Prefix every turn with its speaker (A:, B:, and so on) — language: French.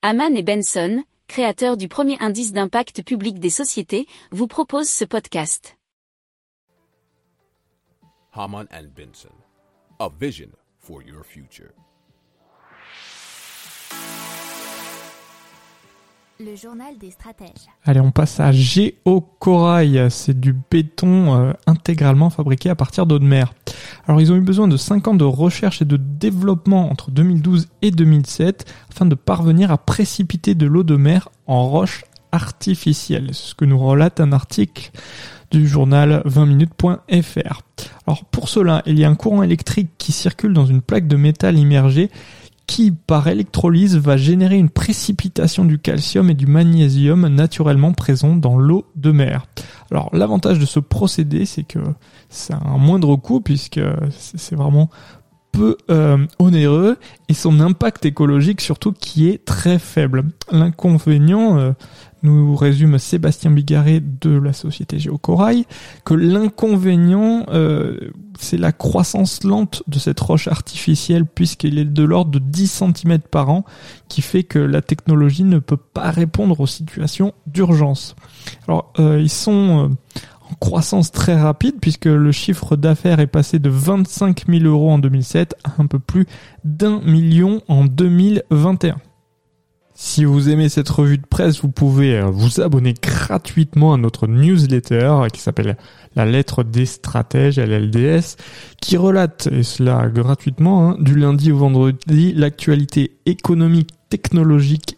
A: Haman et Benson, créateurs du premier indice d'impact public des sociétés, vous proposent ce podcast.
B: A vision for your future.
C: Le journal des stratèges.
D: Allez, on passe à Géocorail. C'est du béton euh, intégralement fabriqué à partir d'eau de mer. Alors, ils ont eu besoin de 5 ans de recherche et de développement entre 2012 et 2007 afin de parvenir à précipiter de l'eau de mer en roche artificielle. C'est ce que nous relate un article du journal 20minutes.fr. Alors pour cela, il y a un courant électrique qui circule dans une plaque de métal immergée qui, par électrolyse, va générer une précipitation du calcium et du magnésium naturellement présents dans l'eau de mer. Alors l'avantage de ce procédé, c'est que c'est un moindre coût puisque c'est vraiment euh, onéreux et son impact écologique surtout qui est très faible. L'inconvénient, euh, nous résume Sébastien Bigarret de la société Géocorail, que l'inconvénient, euh, c'est la croissance lente de cette roche artificielle puisqu'il est de l'ordre de 10 cm par an, qui fait que la technologie ne peut pas répondre aux situations d'urgence. Alors, ils sont en croissance très rapide puisque le chiffre d'affaires est passé de 25 000 euros en 2007 à un peu plus d'un million en 2021. Si vous aimez cette revue de presse, vous pouvez euh, vous abonner gratuitement à notre newsletter qui s'appelle La lettre des stratèges, LLDS, qui relate, et cela gratuitement, hein, du lundi au vendredi, l'actualité économique, technologique,